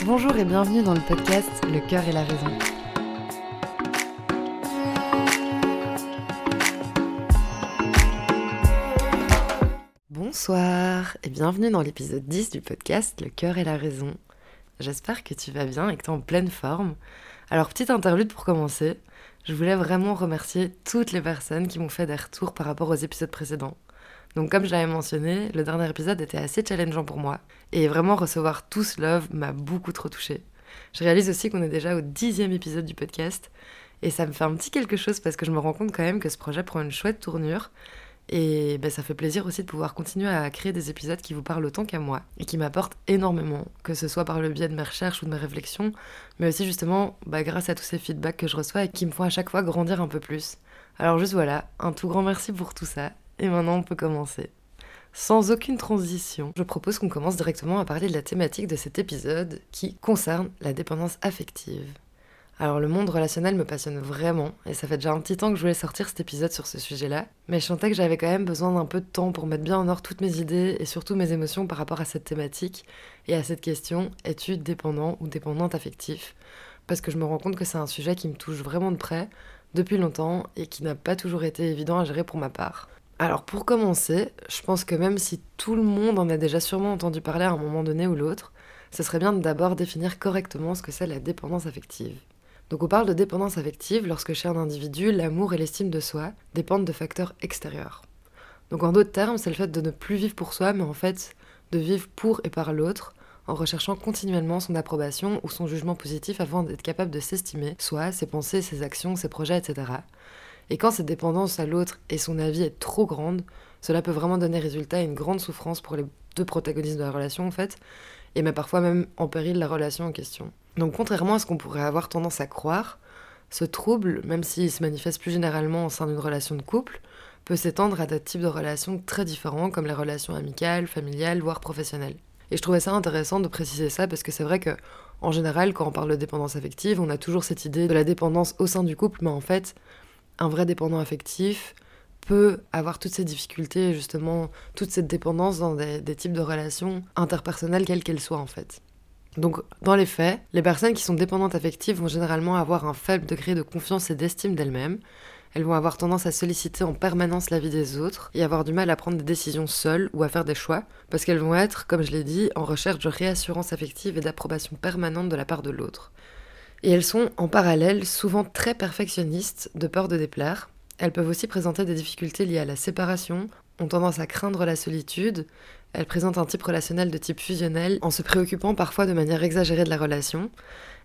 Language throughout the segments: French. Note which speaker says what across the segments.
Speaker 1: Bonjour et bienvenue dans le podcast Le cœur et la raison. Bonsoir et bienvenue dans l'épisode 10 du podcast Le cœur et la raison. J'espère que tu vas bien et que tu es en pleine forme. Alors, petite interlude pour commencer. Je voulais vraiment remercier toutes les personnes qui m'ont fait des retours par rapport aux épisodes précédents. Donc comme je l'avais mentionné, le dernier épisode était assez challengeant pour moi. Et vraiment recevoir tout ce love m'a beaucoup trop touchée. Je réalise aussi qu'on est déjà au dixième épisode du podcast. Et ça me fait un petit quelque chose parce que je me rends compte quand même que ce projet prend une chouette tournure. Et ben, ça fait plaisir aussi de pouvoir continuer à créer des épisodes qui vous parlent autant qu'à moi et qui m'apportent énormément, que ce soit par le biais de mes recherches ou de mes réflexions, mais aussi justement bah, grâce à tous ces feedbacks que je reçois et qui me font à chaque fois grandir un peu plus. Alors juste voilà, un tout grand merci pour tout ça et maintenant, on peut commencer. Sans aucune transition, je propose qu'on commence directement à parler de la thématique de cet épisode qui concerne la dépendance affective. Alors le monde relationnel me passionne vraiment, et ça fait déjà un petit temps que je voulais sortir cet épisode sur ce sujet-là, mais je sentais que j'avais quand même besoin d'un peu de temps pour mettre bien en ordre toutes mes idées et surtout mes émotions par rapport à cette thématique et à cette question es-tu dépendant ou dépendante affectif? Parce que je me rends compte que c'est un sujet qui me touche vraiment de près depuis longtemps et qui n'a pas toujours été évident à gérer pour ma part. Alors pour commencer, je pense que même si tout le monde en a déjà sûrement entendu parler à un moment donné ou l'autre, ce serait bien de d'abord définir correctement ce que c'est la dépendance affective. Donc on parle de dépendance affective lorsque chez un individu, l'amour et l'estime de soi dépendent de facteurs extérieurs. Donc en d'autres termes, c'est le fait de ne plus vivre pour soi, mais en fait de vivre pour et par l'autre, en recherchant continuellement son approbation ou son jugement positif avant d'être capable de s'estimer, soit ses pensées, ses actions, ses projets, etc. Et quand cette dépendance à l'autre et son avis est trop grande, cela peut vraiment donner résultat à une grande souffrance pour les deux protagonistes de la relation en fait, et mais parfois même en péril la relation en question. Donc contrairement à ce qu'on pourrait avoir tendance à croire, ce trouble, même s'il se manifeste plus généralement au sein d'une relation de couple, peut s'étendre à des types de relations très différents comme les relations amicales, familiales, voire professionnelles. Et je trouvais ça intéressant de préciser ça parce que c'est vrai que en général, quand on parle de dépendance affective, on a toujours cette idée de la dépendance au sein du couple, mais en fait, un vrai dépendant affectif peut avoir toutes ces difficultés, justement, toute cette dépendance dans des, types de relations interpersonnelles, quelles qu'elles soient en fait. Donc, dans les faits, les personnes qui sont dépendantes affectives vont généralement avoir un faible degré de confiance et d'estime d'elles-mêmes. Elles vont avoir tendance à solliciter en permanence la vie des autres et avoir du mal à prendre des décisions seules ou à faire des choix, parce qu'elles vont être, comme je l'ai dit, en recherche de réassurance affective et d'approbation permanente de la part de l'autre. Et elles sont en parallèle souvent très perfectionnistes de peur de déplaire. Elles peuvent aussi présenter des difficultés liées à la séparation, ont tendance à craindre la solitude, elles présentent un type relationnel de type fusionnel en se préoccupant parfois de manière exagérée de la relation.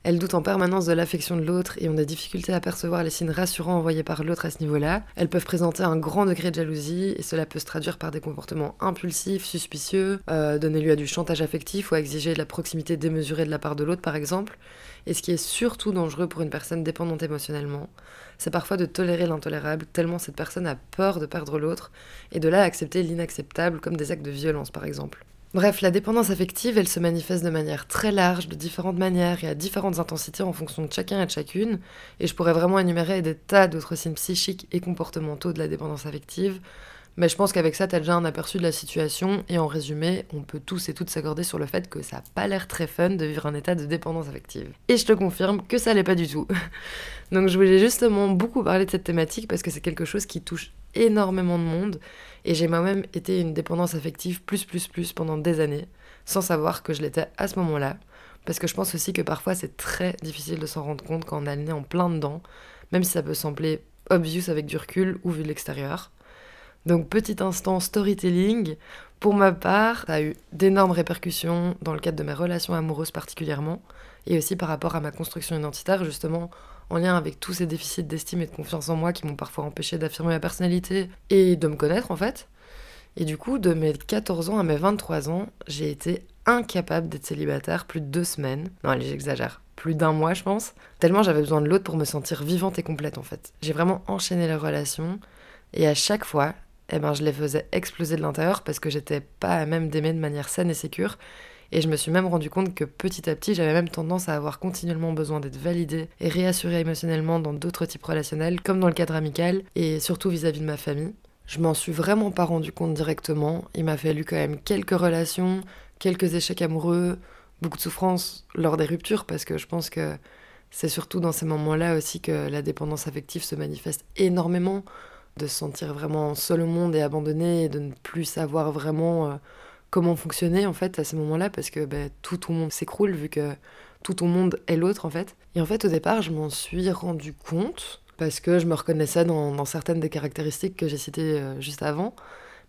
Speaker 1: Elles doutent en permanence de l'affection de l'autre et ont des difficultés à percevoir les signes rassurants envoyés par l'autre à ce niveau-là. Elles peuvent présenter un grand degré de jalousie et cela peut se traduire par des comportements impulsifs, suspicieux, euh, donner lieu à du chantage affectif ou à exiger de la proximité démesurée de la part de l'autre par exemple. Et ce qui est surtout dangereux pour une personne dépendante émotionnellement, c'est parfois de tolérer l'intolérable tellement cette personne a peur de perdre l'autre et de là accepter l'inacceptable comme des actes de violence par exemple. Bref, la dépendance affective, elle se manifeste de manière très large, de différentes manières et à différentes intensités en fonction de chacun et de chacune, et je pourrais vraiment énumérer des tas d'autres signes psychiques et comportementaux de la dépendance affective, mais je pense qu'avec ça, t'as déjà un aperçu de la situation, et en résumé, on peut tous et toutes s'accorder sur le fait que ça n'a pas l'air très fun de vivre un état de dépendance affective. Et je te confirme que ça l'est pas du tout. Donc je voulais justement beaucoup parler de cette thématique parce que c'est quelque chose qui touche énormément de monde, et j'ai moi-même été une dépendance affective plus plus plus pendant des années, sans savoir que je l'étais à ce moment-là, parce que je pense aussi que parfois c'est très difficile de s'en rendre compte quand on a le nez en plein dedans, même si ça peut sembler obvious avec du recul ou vu de l'extérieur. Donc petit instant storytelling. Pour ma part, ça a eu d'énormes répercussions dans le cadre de mes relations amoureuses particulièrement, et aussi par rapport à ma construction identitaire, justement en lien avec tous ces déficits d'estime et de confiance en moi qui m'ont parfois empêché d'affirmer ma personnalité et de me connaître en fait. Et du coup, de mes 14 ans à mes 23 ans, j'ai été incapable d'être célibataire plus de deux semaines. Non, allez, j'exagère. Plus d'un mois, je pense. Tellement j'avais besoin de l'autre pour me sentir vivante et complète, en fait. J'ai vraiment enchaîné les relations. Et à chaque fois, eh ben, je les faisais exploser de l'intérieur parce que j'étais pas à même d'aimer de manière saine et sécure. Et je me suis même rendu compte que petit à petit, j'avais même tendance à avoir continuellement besoin d'être validée et réassurée émotionnellement dans d'autres types relationnels, comme dans le cadre amical, et surtout vis-à-vis de ma famille. Je m'en suis vraiment pas rendu compte directement. Il m'a fallu quand même quelques relations, quelques échecs amoureux, beaucoup de souffrance lors des ruptures parce que je pense que c'est surtout dans ces moments-là aussi que la dépendance affective se manifeste énormément, de se sentir vraiment seul au monde et abandonné et de ne plus savoir vraiment euh, comment fonctionner en fait à ces moments-là parce que ben, tout ton monde s'écroule vu que tout ton monde est l'autre en fait. Et en fait au départ je m'en suis rendu compte parce que je me reconnaissais dans, certaines des caractéristiques que j'ai citées euh, juste avant.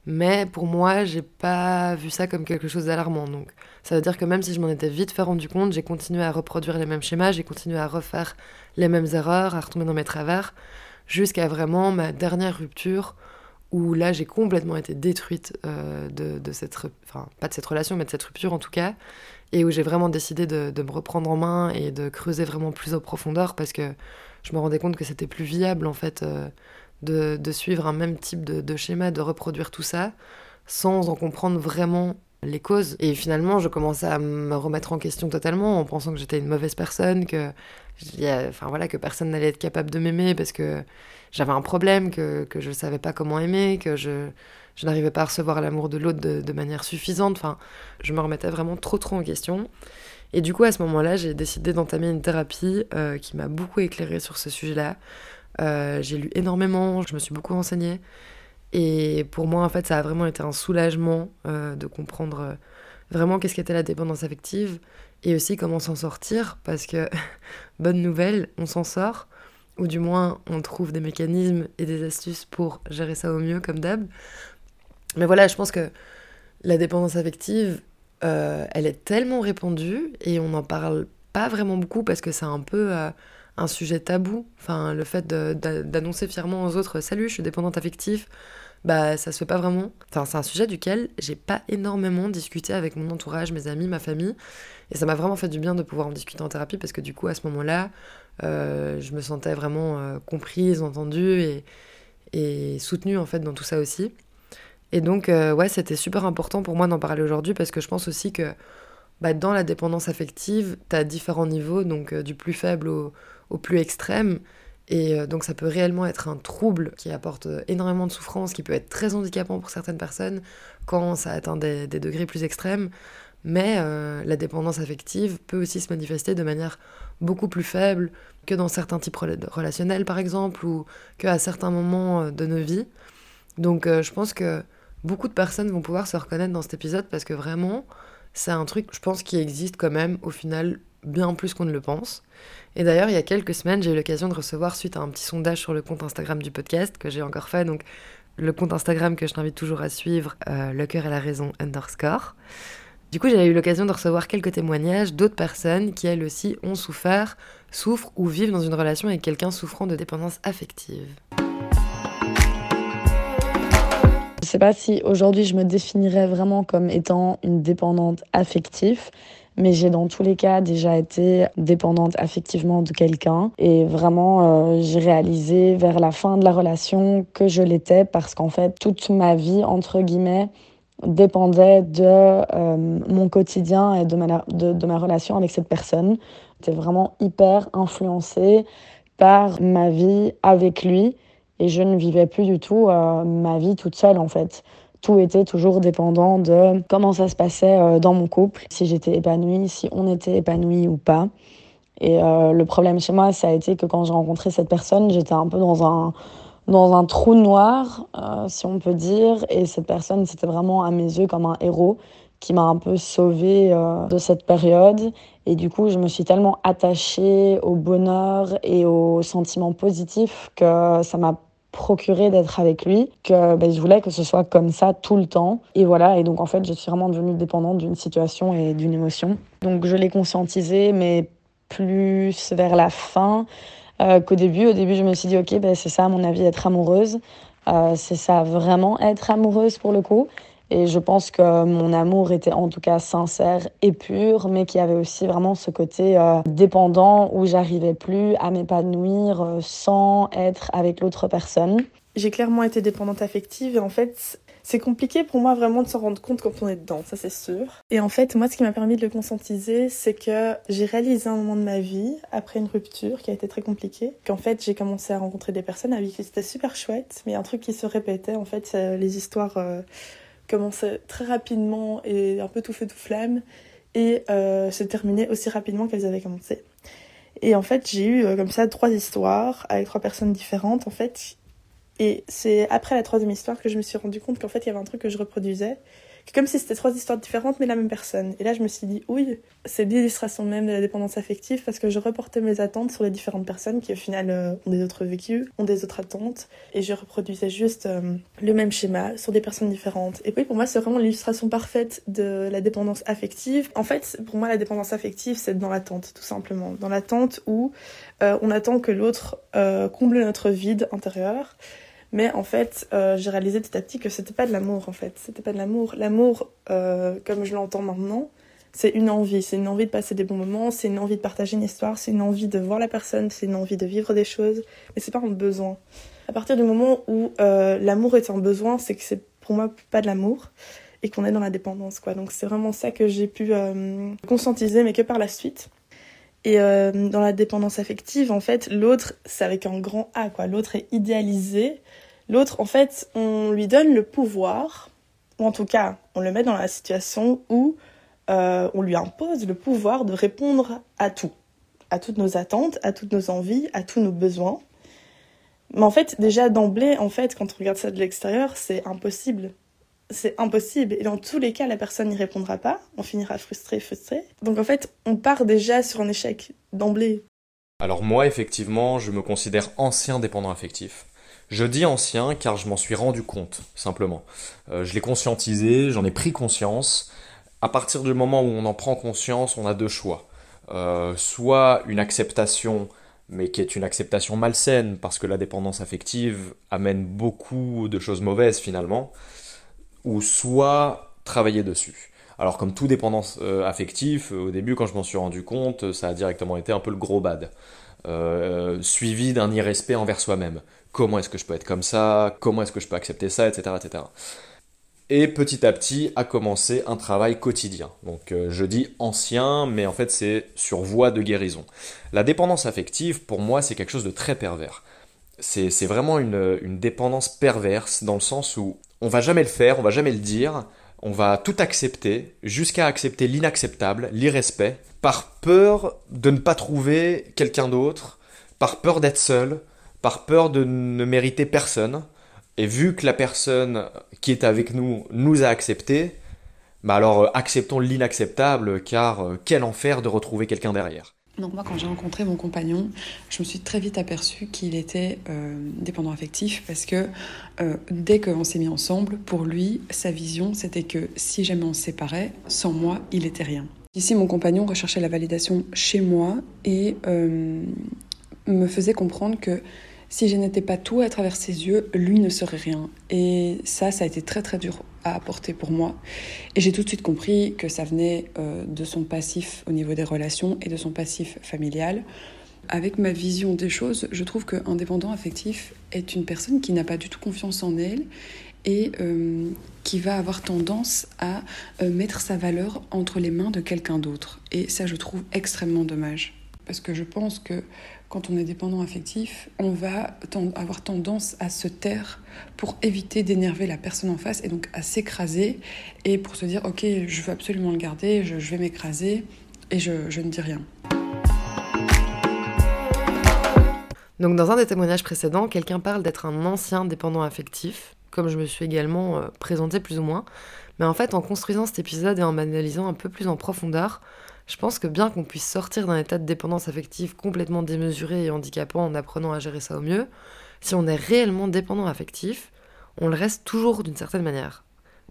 Speaker 1: Mais pour moi, j'ai pas vu ça comme quelque chose d'alarmant. Donc, ça veut dire que même si je m'en étais vite fait rendu compte, j'ai continué à reproduire les mêmes schémas, j'ai continué à refaire les mêmes erreurs, à retomber dans mes travers, jusqu'à vraiment ma dernière rupture, où là, j'ai complètement été détruite euh, de, cette, enfin, pas de cette relation, mais de cette rupture en tout cas, et où j'ai vraiment décidé de, me reprendre en main et de creuser vraiment plus en profondeur parce que je me rendais compte que c'était plus viable en fait. Euh, de, suivre un même type de, schéma, de reproduire tout ça, sans en comprendre vraiment les causes. Et finalement, je commençais à me remettre en question totalement en pensant que j'étais une mauvaise personne, que, enfin, voilà, que personne n'allait être capable de m'aimer parce que j'avais un problème, que, je ne savais pas comment aimer, que je, je n'arrivais pas à recevoir l'amour de l'autre de, manière suffisante. Enfin, je me remettais vraiment trop trop en question. Et du coup, à ce moment-là, j'ai décidé d'entamer une thérapie euh, qui m'a beaucoup éclairée sur ce sujet-là, euh, j'ai lu énormément, je me suis beaucoup renseignée. Et pour moi, en fait, ça a vraiment été un soulagement euh, de comprendre euh, vraiment qu'est-ce qu'était la dépendance affective et aussi comment s'en sortir. Parce que, bonne nouvelle, on s'en sort, ou du moins on trouve des mécanismes et des astuces pour gérer ça au mieux, comme d'hab. Mais voilà, je pense que la dépendance affective, elle est tellement répandue et on n'en parle pas vraiment beaucoup parce que c'est un peu un sujet tabou. Enfin, le fait d'annoncer fièrement aux autres Salut, je suis dépendante affective, bah ça se fait pas vraiment. Enfin, c'est un sujet duquel j'ai pas énormément discuté avec mon entourage, mes amis, ma famille. Et ça m'a vraiment fait du bien de pouvoir en discuter en thérapie parce que du coup, à ce moment-là, euh, je me sentais vraiment euh, comprise, entendue et, et, soutenue en fait dans tout ça aussi. Et donc, euh, ouais, c'était super important pour moi d'en parler aujourd'hui parce que je pense aussi que bah, dans la dépendance affective, tu as différents niveaux, donc du plus faible au, au plus extrême. Et euh, donc ça peut réellement être un trouble qui apporte euh, énormément de souffrance, qui peut être très handicapant pour certaines personnes quand ça atteint des, degrés plus extrêmes. Mais euh, la dépendance affective peut aussi se manifester de manière beaucoup plus faible que dans certains types relationnels par exemple, ou qu'à certains moments de nos vies. Donc je pense que beaucoup de personnes vont pouvoir se reconnaître dans cet épisode parce que vraiment, c'est un truc, je pense, qui existe quand même au final bien plus qu'on ne le pense. Et d'ailleurs, il y a quelques semaines, j'ai eu l'occasion de recevoir, suite à un petit sondage sur le compte Instagram du podcast, que j'ai encore fait, donc le compte Instagram que je t'invite toujours à suivre, euh, le cœur et la raison underscore. Du coup, j'ai eu l'occasion de recevoir quelques témoignages d'autres personnes qui, elles aussi, ont souffert, souffrent ou vivent dans une relation avec quelqu'un souffrant de dépendance affective.
Speaker 2: Je ne sais pas si aujourd'hui je me définirais vraiment comme étant une dépendante affective, mais j'ai dans tous les cas déjà été dépendante affectivement de quelqu'un et vraiment euh, j'ai réalisé vers la fin de la relation que je l'étais parce qu'en fait toute ma vie entre guillemets dépendait de euh, mon quotidien et de ma, de, ma relation avec cette personne. J'étais vraiment hyper influencée par ma vie avec lui et je ne vivais plus du tout euh, ma vie toute seule en fait tout était toujours dépendant de comment ça se passait euh, dans mon couple, si j'étais épanouie, si on était épanoui ou pas. Et euh, le problème chez moi, ça a été que quand j'ai rencontré cette personne, j'étais un peu dans un, dans un trou noir, euh, si on peut dire. Et cette personne, c'était vraiment à mes yeux comme un héros qui m'a un peu sauvée de cette période. Et du coup, je me suis tellement attachée au bonheur et aux sentiments positifs que ça m'a procurer d'être avec lui, que ben, je voulais que ce soit comme ça tout le temps. Et voilà, et donc en fait, je suis vraiment devenue dépendante d'une situation et d'une émotion. Donc je l'ai conscientisé, mais plus vers la fin euh, qu'au début. Au début, je me suis dit, ok, ben, c'est ça, à mon avis, être amoureuse. Euh, c'est ça, vraiment être amoureuse pour le coup. Et je pense que mon amour était en tout cas sincère et pur, mais qu'il y avait aussi vraiment ce côté euh, dépendant où j'arrivais plus à m'épanouir euh, sans être avec l'autre personne.
Speaker 3: J'ai clairement été dépendante affective et en fait, c'est compliqué pour moi vraiment de s'en rendre compte quand on est dedans, ça c'est sûr. Et en fait, moi, ce qui m'a permis de le conscientiser, c'est que j'ai réalisé un moment de ma vie, après une rupture qui a été très compliquée, qu'en fait, j'ai commencé à rencontrer des personnes avec qui c'était super chouette, mais un truc qui se répétait, en fait, les histoires commençait très rapidement et un peu tout feu tout flamme. et euh, se terminer aussi rapidement qu'elles avaient commencé. Et en fait, j'ai eu euh, comme ça trois histoires avec trois personnes différentes en fait. Et c'est après la troisième histoire que je me suis rendu compte qu'en fait, il y avait un truc que je reproduisais comme si c'était trois histoires différentes mais la même personne. Et là, je me suis dit, oui, c'est l'illustration même de la dépendance affective parce que je reportais mes attentes sur les différentes personnes qui, au final, euh, ont des autres vécus, ont des autres attentes. Et je reproduisais juste euh, le même schéma sur des personnes différentes. Et puis, pour moi, c'est vraiment l'illustration parfaite de la dépendance affective. En fait, pour moi, la dépendance affective, c'est dans l'attente, tout simplement. Dans l'attente où euh, on attend que l'autre comble notre vide intérieur. Mais en fait, euh, j'ai réalisé petit à petit que c'était pas de l'amour en fait. C'était pas de l'amour. L'amour, euh, comme je l'entends maintenant, c'est une envie. C'est une envie de passer des bons moments, c'est une envie de partager une histoire, c'est une envie de voir la personne, c'est une envie de vivre des choses. Mais c'est pas un besoin. À partir du moment où euh, l'amour est un besoin, c'est que c'est pour moi pas de l'amour et qu'on est dans la dépendance quoi. Donc c'est vraiment ça que j'ai pu conscientiser, mais que par la suite. Et dans la dépendance affective, en fait, l'autre, c'est avec un grand A, quoi. L'autre est idéalisé L'autre, en fait, on lui donne le pouvoir, ou en tout cas, on le met dans la situation où euh, on lui impose le pouvoir de répondre à tout, à toutes nos attentes, à toutes nos envies, à tous nos besoins. Mais en fait, déjà d'emblée, en fait, quand on regarde ça de l'extérieur, c'est impossible. C'est impossible. Et dans tous les cas, la personne n'y répondra pas. On finira frustré, frustré. Donc en fait, on part déjà sur un échec d'emblée.
Speaker 4: Alors moi, effectivement, je me considère ancien dépendant affectif. Je dis ancien car je m'en suis rendu compte, simplement. Euh, je l'ai conscientisé, j'en ai pris conscience. À partir du moment où on en prend conscience, on a deux choix. Euh, soit une acceptation, mais qui est une acceptation malsaine, parce que la dépendance affective amène beaucoup de choses mauvaises finalement, ou soit travailler dessus. Alors comme tout dépendance euh, affective, au début quand je m'en suis rendu compte, ça a directement été un peu le gros bad. suivi d'un irrespect envers soi-même comment est-ce que je peux être comme ça, comment est-ce que je peux accepter ça, etc. etc. Et petit à petit a commencé un travail quotidien. Donc euh, je dis ancien, mais en fait c'est sur voie de guérison. La dépendance affective, pour moi, c'est quelque chose de très pervers. C'est vraiment une, une, dépendance perverse dans le sens où on va jamais le faire, on va jamais le dire, on va tout accepter, jusqu'à accepter l'inacceptable, l'irrespect, par peur de ne pas trouver quelqu'un d'autre, par peur d'être seul, par peur de ne mériter personne. Et vu que la personne qui est avec nous nous a accepté, bah alors euh, acceptons l'inacceptable, car euh, quel enfer de retrouver quelqu'un derrière.
Speaker 5: Donc moi, quand j'ai rencontré mon compagnon, je me suis très vite aperçue qu'il était euh, dépendant affectif parce que dès qu'on s'est mis ensemble, pour lui, sa vision, c'était que si jamais on se séparait, sans moi, il était rien. Ici, mon compagnon recherchait la validation chez moi et me faisait comprendre que si je n'étais pas tout à travers ses yeux, lui ne serait rien. Et ça, ça a été très très dur à apporter pour moi. Et j'ai tout de suite compris que ça venait euh, de son passif au niveau des relations et de son passif familial. Avec ma vision des choses, je trouve qu'un dépendant affectif est une personne qui n'a pas du tout confiance en elle et euh, qui va avoir tendance à euh, mettre sa valeur entre les mains de quelqu'un d'autre. Et ça, je trouve extrêmement dommage. Parce que je pense que quand on est dépendant affectif, on va avoir tendance à se taire pour éviter d'énerver la personne en face et donc à s'écraser et pour se dire ok je veux absolument le garder, je, vais m'écraser et je, ne dis rien.
Speaker 1: Donc dans un des témoignages précédents, quelqu'un parle d'être un ancien dépendant affectif, comme je me suis également euh, présenté plus ou moins. Mais en fait, en construisant cet épisode et en m'analysant un peu plus en profondeur, je pense que bien qu'on puisse sortir d'un état de dépendance affective complètement démesuré et handicapant en apprenant à gérer ça au mieux, si on est réellement dépendant affectif, on le reste toujours d'une certaine manière.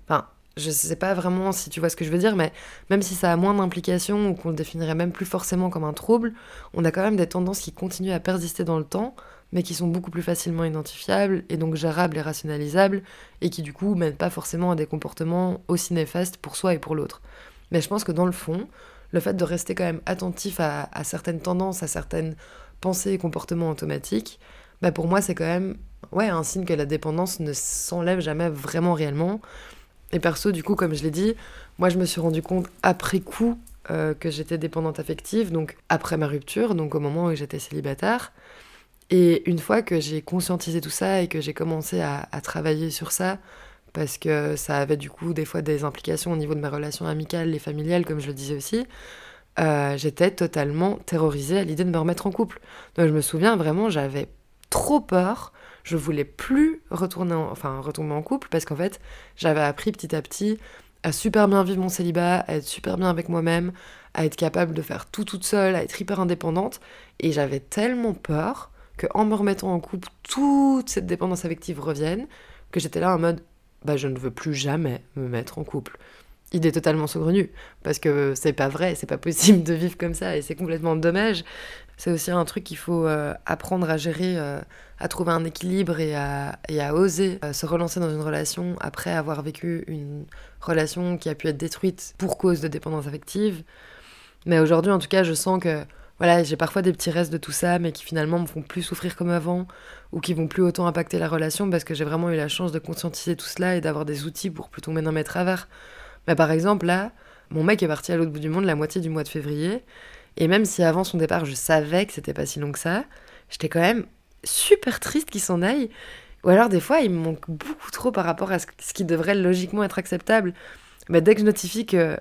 Speaker 1: Enfin, je sais pas vraiment si tu vois ce que je veux dire, mais même si ça a moins d'implications ou qu'on le définirait même plus forcément comme un trouble, on a quand même des tendances qui continuent à persister dans le temps, mais qui sont beaucoup plus facilement identifiables et donc gérables et rationalisables, et qui du coup mènent pas forcément à des comportements aussi néfastes pour soi et pour l'autre. Mais je pense que dans le fond, le fait de rester quand même attentif à, certaines tendances, à certaines pensées et comportements automatiques, bah pour moi c'est quand même ouais, un signe que la dépendance ne s'enlève jamais vraiment réellement. Et perso, du coup, comme je l'ai dit, moi je me suis rendu compte après coup euh, que j'étais dépendante affective, donc après ma rupture, donc au moment où j'étais célibataire. Et une fois que j'ai conscientisé tout ça et que j'ai commencé à, travailler sur ça, parce que ça avait du coup des fois des implications au niveau de mes relations amicales et familiales, comme je le disais aussi, euh, j'étais totalement terrorisée à l'idée de me remettre en couple. Donc je me souviens vraiment, j'avais trop peur. Je voulais plus retourner en, enfin, retomber en couple parce qu'en fait, j'avais appris petit à petit à super bien vivre mon célibat, à être super bien avec moi-même, à être capable de faire tout toute seule, à être hyper indépendante. Et j'avais tellement peur qu'en me remettant en couple, toute cette dépendance affective revienne, que j'étais là en mode, bah je ne veux plus jamais me mettre en couple. Idée totalement saugrenue, parce que c'est pas vrai, c'est pas possible de vivre comme ça, et c'est complètement dommage. C'est aussi un truc qu'il faut euh, apprendre à gérer, euh, à trouver un équilibre et à, et à oser euh, se relancer dans une relation après avoir vécu une relation qui a pu être détruite pour cause de dépendance affective. Mais aujourd'hui, en tout cas, je sens que voilà, j'ai parfois des petits restes de tout ça, mais qui finalement me font plus souffrir comme avant, ou qui vont plus autant impacter la relation, parce que j'ai vraiment eu la chance de conscientiser tout cela et d'avoir des outils pour plus tomber dans mes travers. Mais par exemple, là, mon mec est parti à l'autre bout du monde la moitié du mois de février, et même si avant son départ, je savais que c'était pas si long que ça, j'étais quand même super triste qu'il s'en aille. Ou alors, des fois, il me manque beaucoup trop par rapport à ce qui devrait logiquement être acceptable. Mais dès que je notifie que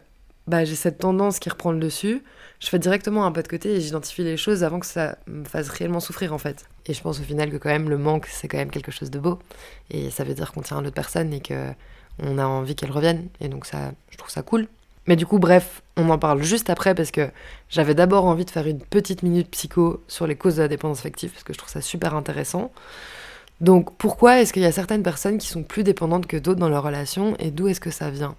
Speaker 1: bah, j'ai cette tendance qui reprend le dessus, je fais directement un pas de côté et j'identifie les choses avant que ça me fasse réellement souffrir en fait. Et je pense au final que quand même le manque c'est quand même quelque chose de beau et ça veut dire qu'on tient à l'autre personne et que on a envie qu'elle revienne et donc ça je trouve ça cool. Mais du coup bref, on en parle juste après parce que j'avais d'abord envie de faire une petite minute psycho sur les causes de la dépendance affective parce que je trouve ça super intéressant. Donc pourquoi est-ce qu'il y a certaines personnes qui sont plus dépendantes que d'autres dans leur relation et d'où est-ce que ça vient?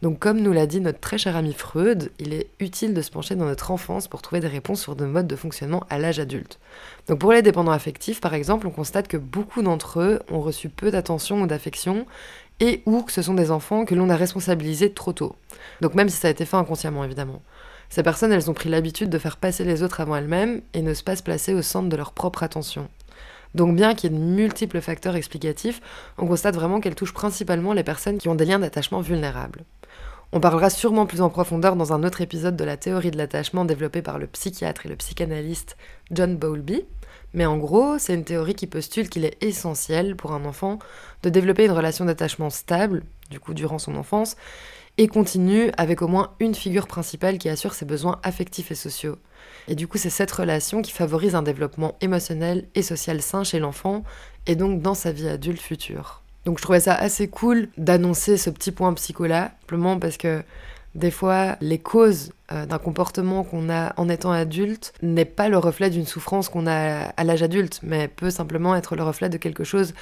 Speaker 1: Donc comme nous l'a dit notre très cher ami Freud, il est utile de se pencher dans notre enfance pour trouver des réponses sur nos modes de fonctionnement à l'âge adulte. Donc pour les dépendants affectifs par exemple, on constate que beaucoup d'entre eux ont reçu peu d'attention ou d'affection et ou que ce sont des enfants que l'on a responsabilisés trop tôt. Donc même si ça a été fait inconsciemment évidemment. Ces personnes, elles ont pris l'habitude de faire passer les autres avant elles-mêmes et ne pas se placer au centre de leur propre attention. Donc bien qu'il y ait de multiples facteurs explicatifs, on constate vraiment qu'elles touchent principalement les personnes qui ont des liens d'attachement vulnérables. On parlera sûrement plus en profondeur dans un autre épisode de la théorie de l'attachement développée par le psychiatre et le psychanalyste John Bowlby. Mais en gros, c'est une théorie qui postule qu'il est essentiel pour un enfant de développer une relation d'attachement stable, du coup durant son enfance, et continue avec au moins une figure principale qui assure ses besoins affectifs et sociaux. Et du coup, c'est cette relation qui favorise un développement émotionnel et social sain chez l'enfant, et donc dans sa vie adulte future. Donc je trouvais ça assez cool d'annoncer ce petit point psycho-là, simplement parce que des fois, les causes euh, d'un comportement qu'on a en étant adulte n'est pas le reflet d'une souffrance qu'on a à l'âge adulte, mais peut simplement être le reflet de quelque chose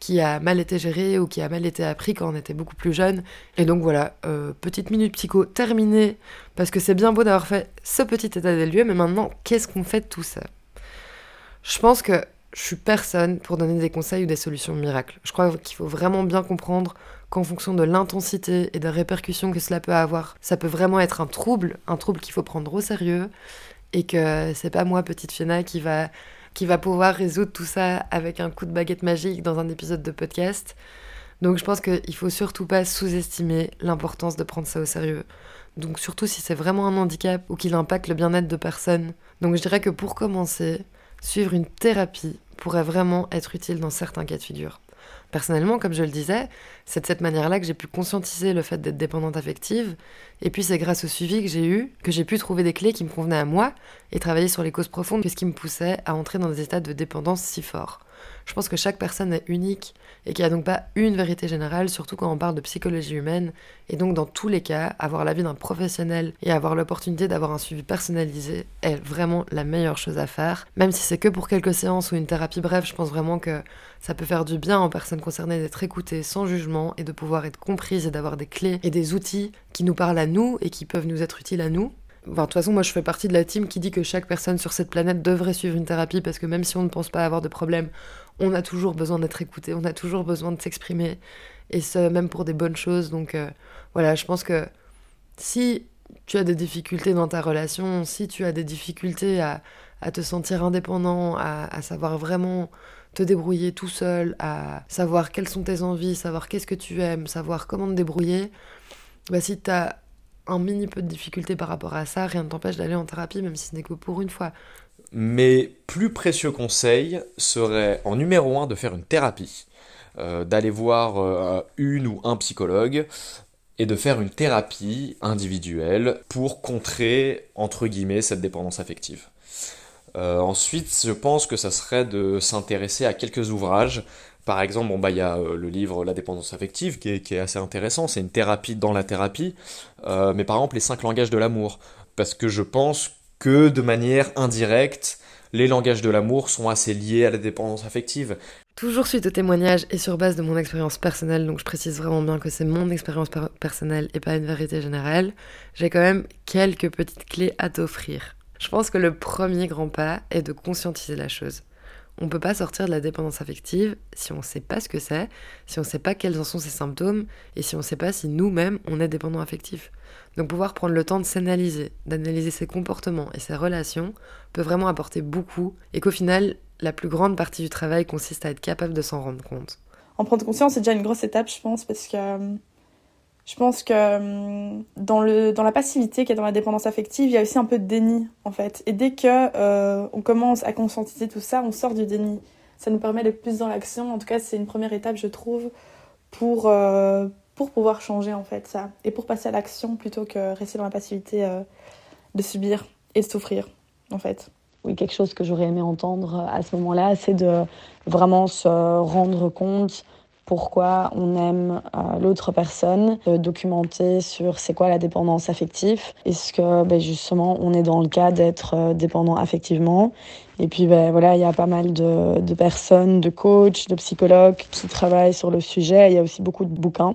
Speaker 1: qui a mal été géré ou qui a mal été appris quand on était beaucoup plus jeune. Et donc voilà, euh, petite minute psycho terminée, parce que c'est bien beau d'avoir fait ce petit état des lieux, mais maintenant, qu'est-ce qu'on fait de tout ça? Je pense que je suis personne pour donner des conseils ou des solutions miracles. Je crois qu'il faut vraiment bien comprendre qu'en fonction de l'intensité et des répercussions que cela peut avoir, ça peut vraiment être un trouble, un trouble qu'il faut prendre au sérieux, et que c'est pas moi, petite Fiona, qui va, qui va pouvoir résoudre tout ça avec un coup de baguette magique dans un épisode de podcast. Donc je pense qu'il faut surtout pas sous-estimer l'importance de prendre ça au sérieux. Donc surtout si c'est vraiment un handicap ou qu'il impacte le bien-être de personnes. Donc je dirais que pour commencer, suivre une thérapie pourrait vraiment être utile dans certains cas de figure. Personnellement, comme je le disais, c'est de cette manière-là que j'ai pu conscientiser le fait d'être dépendante affective, et puis c'est grâce au suivi que j'ai eu que j'ai pu trouver des clés qui me convenaient à moi et travailler sur les causes profondes, ce qui me poussait à entrer dans des états de dépendance si forts. Je pense que chaque personne est unique et qu'il n'y a donc pas une vérité générale, surtout quand on parle de psychologie humaine. Et donc, dans tous les cas, avoir l'avis d'un professionnel et avoir l'opportunité d'avoir un suivi personnalisé est vraiment la meilleure chose à faire. Même si c'est que pour quelques séances ou une thérapie brève, je pense vraiment que ça peut faire du bien aux personnes concernées d'être écoutées sans jugement et de pouvoir être comprises et d'avoir des clés et des outils qui nous parlent à nous et qui peuvent nous être utiles à nous de toute façon, moi je fais partie de la team qui dit que chaque personne sur cette planète devrait suivre une thérapie parce que même si on ne pense pas avoir de problème, on a toujours besoin d'être écouté, on a toujours besoin de s'exprimer, et ça même pour des bonnes choses. Donc euh, voilà, je pense que si tu as des difficultés dans ta relation, si tu as des difficultés à, te sentir indépendant, à, savoir vraiment te débrouiller tout seul, à savoir quelles sont tes envies, savoir qu'est-ce que tu aimes, savoir comment te débrouiller, bah si tu as un mini peu de difficulté par rapport à ça, rien ne t'empêche d'aller en thérapie, même si ce n'est que pour une fois.
Speaker 4: Mes plus précieux conseils seraient en numéro un de faire une thérapie. euh, d'aller voir une ou un psychologue et de faire une thérapie individuelle pour contrer, entre guillemets, cette dépendance affective. Ensuite, je pense que ça serait de s'intéresser à quelques ouvrages par exemple, bon, bah, il y a le livre La dépendance affective qui est, assez intéressant, c'est une thérapie dans la thérapie, mais par exemple les cinq langages de l'amour, parce que je pense que de manière indirecte, les langages de l'amour sont assez liés à la dépendance affective.
Speaker 1: Toujours suite au témoignage et sur base de mon expérience personnelle, donc je précise vraiment bien que c'est mon expérience personnelle et pas une vérité générale, j'ai quand même quelques petites clés à t'offrir. Je pense que le premier grand pas est de conscientiser la chose. On ne peut pas sortir de la dépendance affective si on ne sait pas ce que c'est, si on ne sait pas quels en sont ses symptômes et si on ne sait pas si nous-mêmes on est dépendant affectif. Donc pouvoir prendre le temps de s'analyser, d'analyser ses comportements et ses relations peut vraiment apporter beaucoup et qu'au final, la plus grande partie du travail consiste à être capable de s'en rendre compte.
Speaker 3: En prendre conscience, c'est déjà une grosse étape, je pense, parce que euh, je pense que euh, dans, le, dans la passivité qui est dans la dépendance affective, il y a aussi un peu de déni, en fait. Et dès que euh, on commence à conscientiser tout ça, on sort du déni. Ça nous permet d'être plus dans l'action. En tout cas, c'est une première étape, je trouve, pour, pour pouvoir changer en fait ça et pour passer à l'action plutôt que rester dans la passivité euh, de subir et de souffrir en fait.
Speaker 2: Oui, quelque chose que j'aurais aimé entendre à ce moment-là, c'est de vraiment se rendre compte pourquoi on aime euh, l'autre personne, de documenter sur c'est quoi la dépendance affective. Est-ce que ben, justement on est dans le cas d'être euh, dépendant affectivement Et puis ben, voilà, il y a pas mal de, personnes, de coachs, de psychologues qui travaillent sur le sujet. Il y a aussi beaucoup de bouquins.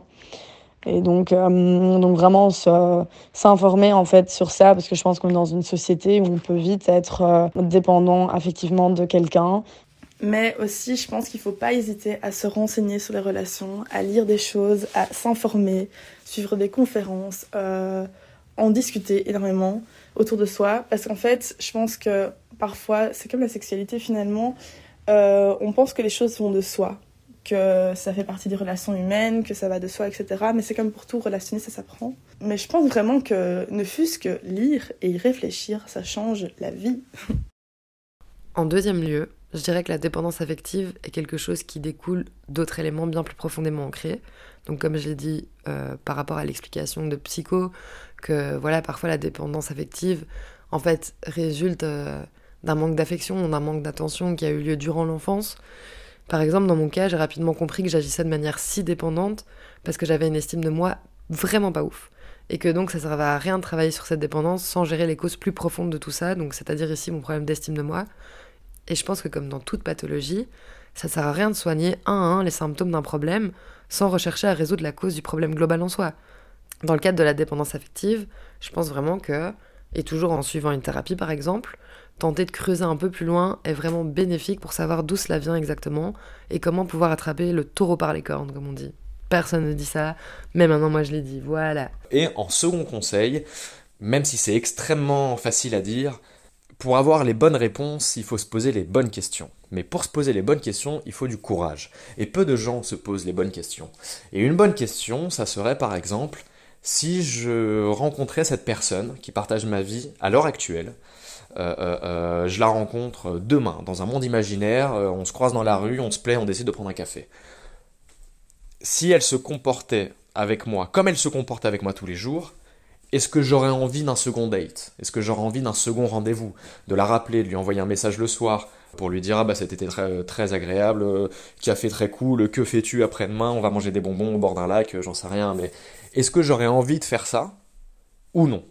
Speaker 2: Et donc, euh, donc vraiment s'informer en fait sur ça, parce que je pense qu'on est dans une société où on peut vite être euh, dépendant affectivement de quelqu'un.
Speaker 3: Mais aussi, je pense qu'il ne faut pas hésiter à se renseigner sur les relations, à lire des choses, à s'informer, suivre des conférences, euh, en discuter énormément autour de soi. Parce qu'en fait, je pense que parfois, c'est comme la sexualité finalement, on pense que les choses vont de soi que ça fait partie des relations humaines, que ça va de soi, etc. Mais c'est comme pour tout, relationner, ça s'apprend. Mais je pense vraiment que ne fût-ce que lire et y réfléchir, ça change la vie.
Speaker 1: En deuxième lieu, je dirais que la dépendance affective est quelque chose qui découle d'autres éléments bien plus profondément ancrés. Donc comme je l'ai dit euh, par rapport à l'explication de Psycho, que voilà, parfois la dépendance affective, en fait, résulte euh, d'un manque d'affection, d'un manque d'attention qui a eu lieu durant l'enfance par exemple, dans mon cas, j'ai rapidement compris que j'agissais de manière si dépendante parce que j'avais une estime de moi vraiment pas ouf. Et que donc ça servait à rien de travailler sur cette dépendance sans gérer les causes plus profondes de tout ça, donc c'est-à-dire ici mon problème d'estime de moi. Et je pense que comme dans toute pathologie, ça sert à rien de soigner un à un les symptômes d'un problème sans rechercher à résoudre la cause du problème global en soi. Dans le cadre de la dépendance affective, je pense vraiment que, et toujours en suivant une thérapie par exemple, tenter de creuser un peu plus loin est vraiment bénéfique pour savoir d'où cela vient exactement et comment pouvoir attraper le taureau par les cornes, comme on dit. Personne ne dit ça, mais maintenant moi je l'ai dit, voilà.
Speaker 4: Et en second conseil, même si c'est extrêmement facile à dire, pour avoir les bonnes réponses, il faut se poser les bonnes questions. Mais pour se poser les bonnes questions, il faut du courage. Et peu de gens se posent les bonnes questions. Et une bonne question, ça serait par exemple, si je rencontrais cette personne qui partage ma vie à l'heure actuelle, euh, euh, euh, je la rencontre demain, dans un monde imaginaire, on se croise dans la rue, on se plaît, on décide de prendre un café. Si elle se comportait avec moi comme elle se comporte avec moi tous les jours, est-ce que j'aurais envie d'un second date? Est-ce que j'aurais envie d'un second rendez-vous? De la rappeler, de lui envoyer un message le soir pour lui dire ah bah c'était très, très agréable, café très cool, que fais-tu après-demain? On va manger des bonbons au bord d'un lac, j'en sais rien, mais est-ce que j'aurais envie de faire ça ou non?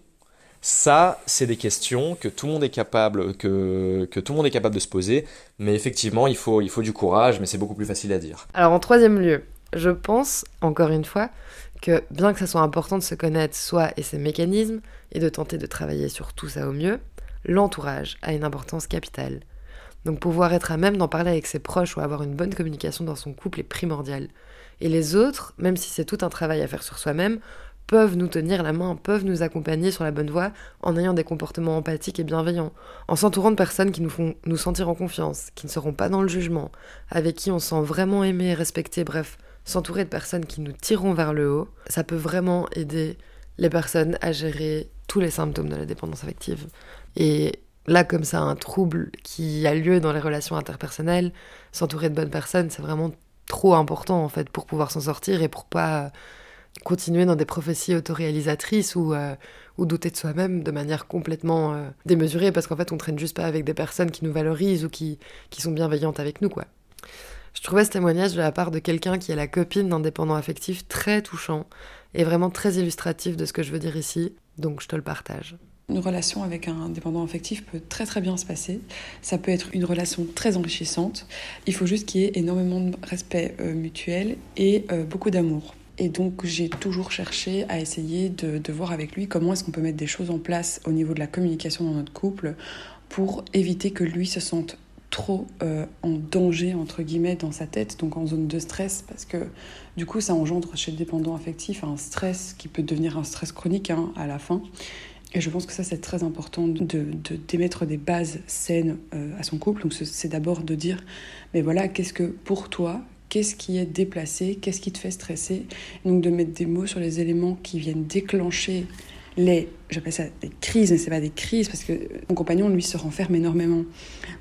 Speaker 4: Ça, c'est des questions que tout le monde est capable, que, tout monde est capable de se poser, mais effectivement, il faut du courage, mais c'est beaucoup plus facile à dire.
Speaker 1: Alors en troisième lieu, je pense, encore une fois, que bien que ça soit important de se connaître soi et ses mécanismes, et de tenter de travailler sur tout ça au mieux, l'entourage a une importance capitale. Donc pouvoir être à même d'en parler avec ses proches ou avoir une bonne communication dans son couple est primordial. Et les autres, même si c'est tout un travail à faire sur soi-même, peuvent nous tenir la main, peuvent nous accompagner sur la bonne voie en ayant des comportements empathiques et bienveillants, en s'entourant de personnes qui nous font nous sentir en confiance, qui ne seront pas dans le jugement, avec qui on se sent vraiment aimé respecté, bref, s'entourer de personnes qui nous tireront vers le haut, ça peut vraiment aider les personnes à gérer tous les symptômes de la dépendance affective. Et là, comme ça, un trouble qui a lieu dans les relations interpersonnelles, s'entourer de bonnes personnes, c'est vraiment trop important en fait pour pouvoir s'en sortir et pour pas continuer dans des prophéties autoréalisatrices ou, euh, ou douter de soi-même de manière complètement euh, démesurée parce qu'en fait on traîne juste pas avec des personnes qui nous valorisent ou qui, qui sont bienveillantes avec nous quoi. Je trouvais ce témoignage de la part de quelqu'un qui est la copine d'un dépendant affectif très touchant et vraiment très illustratif de ce que je veux dire ici, donc je te le partage.
Speaker 5: Une relation avec un dépendant affectif peut très très bien se passer. Ça peut être une relation très enrichissante. Il faut juste qu'il y ait énormément de respect euh, mutuel et beaucoup d'amour. Et donc j'ai toujours cherché à essayer de voir avec lui comment est-ce qu'on peut mettre des choses en place au niveau de la communication dans notre couple pour éviter que lui se sente trop euh, en danger entre guillemets dans sa tête, donc en zone de stress, parce que du coup ça engendre chez le dépendant affectif un stress qui peut devenir un stress chronique hein, à la fin. Et je pense que ça c'est très important de d'émettre des bases saines euh, à son couple. Donc c'est d'abord de dire, mais voilà, qu'est-ce que pour toi, qu'est-ce qui est déplacé, qu'est-ce qui te fait stresser? Donc de mettre des mots sur les éléments qui viennent déclencher les, j'appelle ça des crises, mais c'est pas des crises parce que mon compagnon lui se renferme énormément.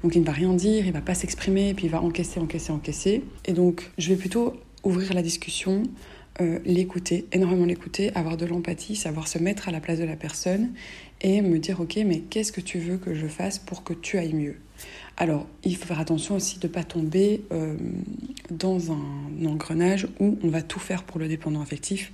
Speaker 5: Donc il ne va rien dire, il va pas s'exprimer, puis il va encaisser, encaisser, encaisser. Et donc je vais plutôt ouvrir la discussion, euh, l'écouter, énormément l'écouter, avoir de l'empathie, savoir se mettre à la place de la personne et me dire ok mais qu'est-ce que tu veux que je fasse pour que tu ailles mieux? Alors, il faut faire attention aussi de ne pas tomber euh, dans un engrenage où on va tout faire pour le dépendant affectif.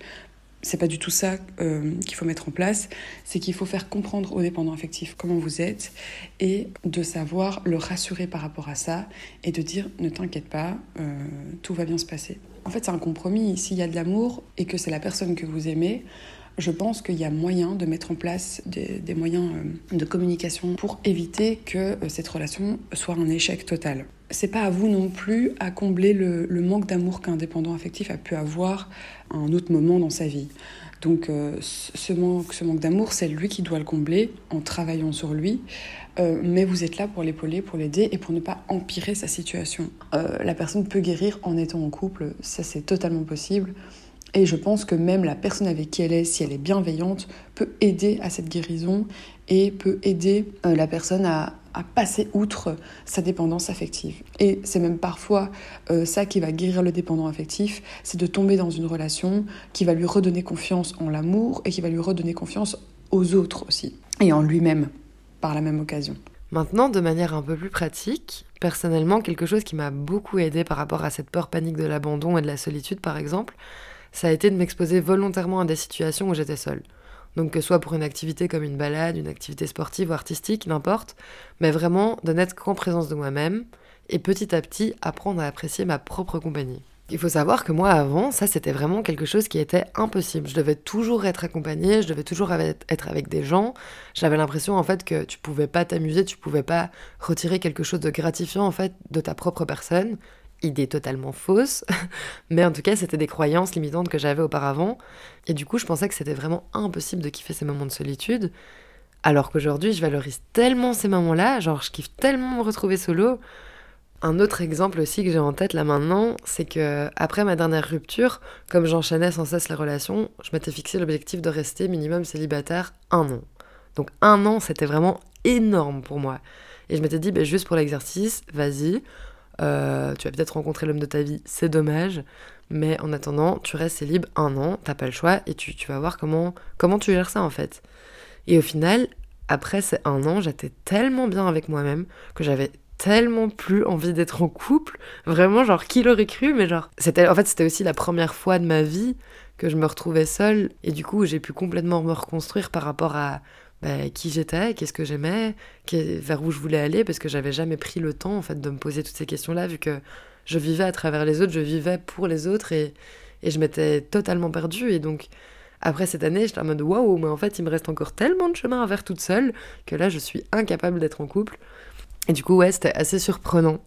Speaker 5: C'est pas du tout ça euh, qu'il faut mettre en place, c'est qu'il faut faire comprendre au dépendant affectif comment vous êtes et de savoir le rassurer par rapport à ça et de dire ne t'inquiète pas, euh, tout va bien se passer. En fait, c'est un compromis. S'il y a de l'amour et que c'est la personne que vous aimez, je pense qu'il y a moyen de mettre en place des, moyens euh, de communication pour éviter que euh, cette relation soit un échec total. C'est pas à vous non plus à combler le, manque d'amour qu'un dépendant affectif a pu avoir à un autre moment dans sa vie. Donc euh, ce manque, ce manque d'amour, c'est lui qui doit le combler en travaillant sur lui. mais vous êtes là pour l'épauler, pour l'aider et pour ne pas empirer sa situation. la personne peut guérir en étant en couple, ça c'est totalement possible. Et je pense que même la personne avec qui elle est, si elle est bienveillante, peut aider à cette guérison et peut aider euh, la personne à, passer outre sa dépendance affective. Et c'est même parfois euh, ça qui va guérir le dépendant affectif, c'est de tomber dans une relation qui va lui redonner confiance en l'amour et qui va lui redonner confiance aux autres aussi, et en lui-même par la même occasion.
Speaker 1: Maintenant, de manière un peu plus pratique, personnellement, quelque chose qui m'a beaucoup aidé par rapport à cette peur panique de l'abandon et de la solitude, par exemple, ça a été de m'exposer volontairement à des situations où j'étais seule. Donc que ce soit pour une activité comme une balade, une activité sportive ou artistique, n'importe, mais vraiment de n'être qu'en présence de moi-même et petit à petit apprendre à apprécier ma propre compagnie. Il faut savoir que moi avant, ça c'était vraiment quelque chose qui était impossible. Je devais toujours être accompagnée, je devais toujours être avec des gens. J'avais l'impression en fait que tu pouvais pas t'amuser, tu pouvais pas retirer quelque chose de gratifiant en fait de ta propre personne idée totalement fausse, mais en tout cas c'était des croyances limitantes que j'avais auparavant, et du coup je pensais que c'était vraiment impossible de kiffer ces moments de solitude, alors qu'aujourd'hui je valorise tellement ces moments-là, genre je kiffe tellement me retrouver solo. Un autre exemple aussi que j'ai en tête là maintenant, c'est que après ma dernière rupture, comme j'enchaînais sans cesse les relations, je m'étais fixé l'objectif de rester minimum célibataire un an. Donc un an c'était vraiment énorme pour moi. Et je m'étais dit, bah, juste pour l'exercice, vas-y, euh, tu vas peut-être rencontrer l'homme de ta vie, c'est dommage. Mais en attendant, tu restes libre un an, t'as pas le choix et tu, vas voir comment, comment tu gères ça en fait. Et au final, après ces un an, j'étais tellement bien avec moi-même que j'avais tellement plus envie d'être en couple. Vraiment, genre, qui l'aurait cru Mais genre, c'était, en fait, c'était aussi la première fois de ma vie que je me retrouvais seule. Et du coup, j'ai pu complètement me reconstruire par rapport à bah, qui j'étais, qu'est-ce que j'aimais, vers où je voulais aller, parce que j'avais jamais pris le temps en fait de me poser toutes ces questions-là, vu que je vivais à travers les autres, je vivais pour les autres et, et je m'étais totalement perdue. Et donc, après cette année, j'étais en mode waouh, mais en fait, il me reste encore tellement de chemin à faire toute seule que là, je suis incapable d'être en couple. Et du coup, ouais, c'était assez surprenant.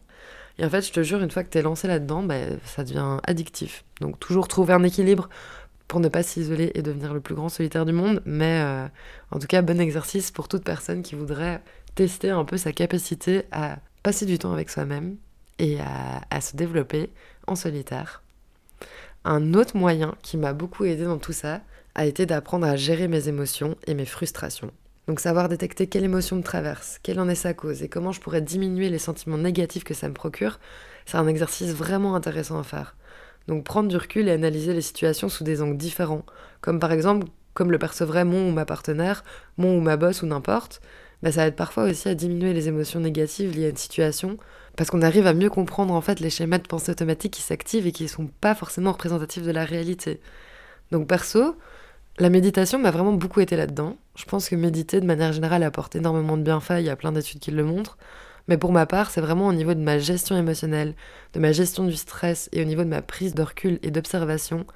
Speaker 1: Et en fait, je te jure, une fois que t'es lancé là-dedans, bah, ça devient addictif. Donc, toujours trouver un équilibre pour ne pas s'isoler et devenir le plus grand solitaire du monde. Mais euh, en tout cas, bon exercice pour toute personne qui voudrait tester un peu sa capacité à passer du temps avec soi-même et à, se développer en solitaire. Un autre moyen qui m'a beaucoup aidé dans tout ça a été d'apprendre à gérer mes émotions et mes frustrations. Donc savoir détecter quelle émotion me traverse, quelle en est sa cause et comment je pourrais diminuer les sentiments négatifs que ça me procure, c'est un exercice vraiment intéressant à faire. Donc prendre du recul et analyser les situations sous des angles différents, comme par exemple comme le percevrait mon ou ma partenaire, mon ou ma boss ou n'importe, bah, ça aide parfois aussi à diminuer les émotions négatives liées à une situation, parce qu'on arrive à mieux comprendre en fait les schémas de pensée automatique qui s'activent et qui ne sont pas forcément représentatifs de la réalité. Donc perso, la méditation m'a vraiment beaucoup été là-dedans. Je pense que méditer de manière générale apporte énormément de bienfaits, il y a plein d'études qui le montrent. Mais pour ma part, c'est vraiment au niveau de ma gestion émotionnelle, de ma gestion du stress et au niveau de ma prise de recul et d'observation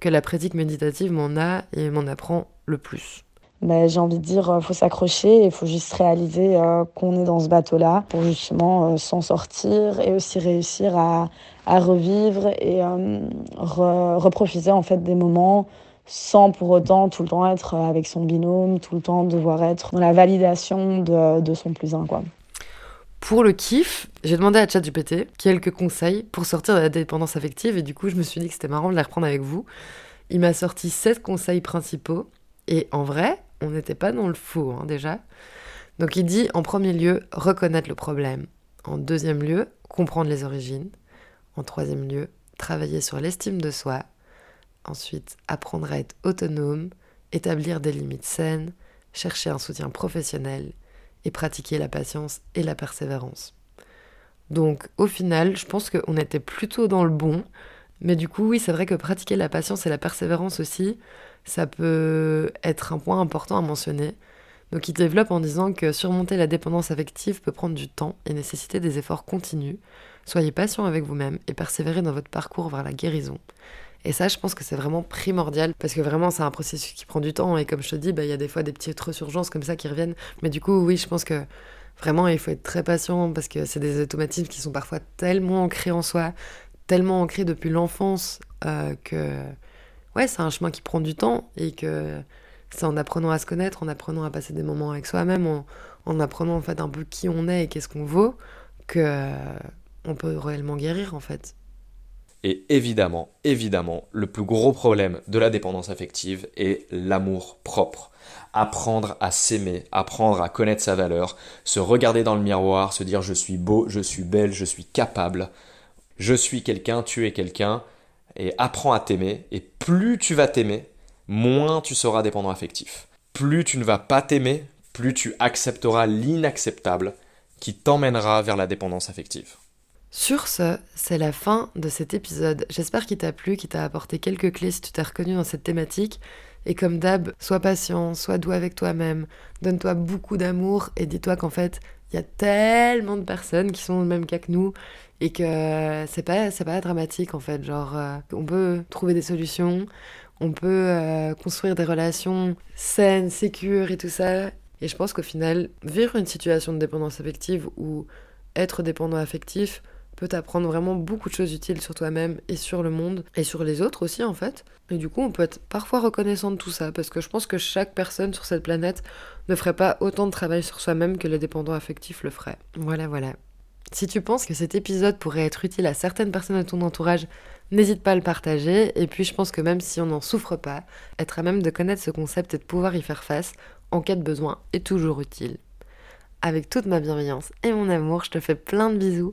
Speaker 1: que la pratique méditative m'en a et m'en apprend le plus.
Speaker 2: Ben, j'ai envie de dire, euh, faut s'accrocher, il faut juste réaliser euh, qu'on est dans ce bateau-là pour justement euh, s'en sortir et aussi réussir à, à revivre et reprofiter en fait des moments sans pour autant tout le temps être avec son binôme, tout le temps devoir être dans la validation de, de son plus un. Quoi.
Speaker 1: Pour le kiff, j'ai demandé à ChatGPT quelques conseils pour sortir de la dépendance affective et du coup je me suis dit que c'était marrant de les reprendre avec vous. Il m'a sorti 7 conseils principaux et en vrai, on n'était pas dans le faux hein, déjà. Donc il dit en premier lieu reconnaître le problème. En deuxième lieu, comprendre les origines. En troisième lieu, travailler sur l'estime de soi. Ensuite, apprendre à être autonome, établir des limites saines, chercher un soutien professionnel et pratiquer la patience et la persévérance. Donc au final, je pense qu'on était plutôt dans le bon, mais du coup oui, c'est vrai que pratiquer la patience et la persévérance aussi, ça peut être un point important à mentionner. Donc il développe en disant que surmonter la dépendance affective peut prendre du temps et nécessiter des efforts continus. Soyez patient avec vous-même et persévérez dans votre parcours vers la guérison. Et ça, je pense que c'est vraiment primordial parce que vraiment, c'est un processus qui prend du temps. Et comme je te dis, bah, il y a des fois des petites resurgences comme ça qui reviennent. Mais du coup, oui, je pense que vraiment, il faut être très patient parce que c'est des automatismes qui sont parfois tellement ancrés en soi, tellement ancrés depuis l'enfance euh, que ouais, c'est un chemin qui prend du temps et que c'est en apprenant à se connaître, en apprenant à passer des moments avec soi-même, en, en apprenant en fait un peu qui on est et qu'est-ce qu'on vaut, que on peut réellement guérir en fait.
Speaker 4: Et évidemment, évidemment, le plus gros problème de la dépendance affective est l'amour propre. Apprendre à s'aimer, apprendre à connaître sa valeur, se regarder dans le miroir, se dire je suis beau, je suis belle, je suis capable, je suis quelqu'un, tu es quelqu'un, et apprends à t'aimer. Et plus tu vas t'aimer, moins tu seras dépendant affectif. Plus tu ne vas pas t'aimer, plus tu accepteras l'inacceptable qui t'emmènera vers la dépendance affective.
Speaker 1: Sur ce, c'est la fin de cet épisode. J'espère qu'il t'a plu, qu'il t'a apporté quelques clés si tu t'es reconnu dans cette thématique. Et comme d'hab, sois patient, sois doux avec toi-même, donne-toi beaucoup d'amour et dis-toi qu'en fait, il y a tellement de personnes qui sont dans le même cas que nous et que c'est pas, pas dramatique en fait. Genre, euh, on peut trouver des solutions, on peut euh, construire des relations saines, sécures et tout ça. Et je pense qu'au final, vivre une situation de dépendance affective ou être dépendant affectif, peut t'apprendre vraiment beaucoup de choses utiles sur toi-même et sur le monde et sur les autres aussi en fait. Et du coup, on peut être parfois reconnaissant de tout ça parce que je pense que chaque personne sur cette planète ne ferait pas autant de travail sur soi-même que les dépendants affectifs le feraient. Voilà, voilà. Si tu penses que cet épisode pourrait être utile à certaines personnes de ton entourage, n'hésite pas à le partager. Et puis je pense que même si on n'en souffre pas, être à même de connaître ce concept et de pouvoir y faire face en cas de besoin est toujours utile avec toute ma bienveillance et mon amour. Je te fais plein de bisous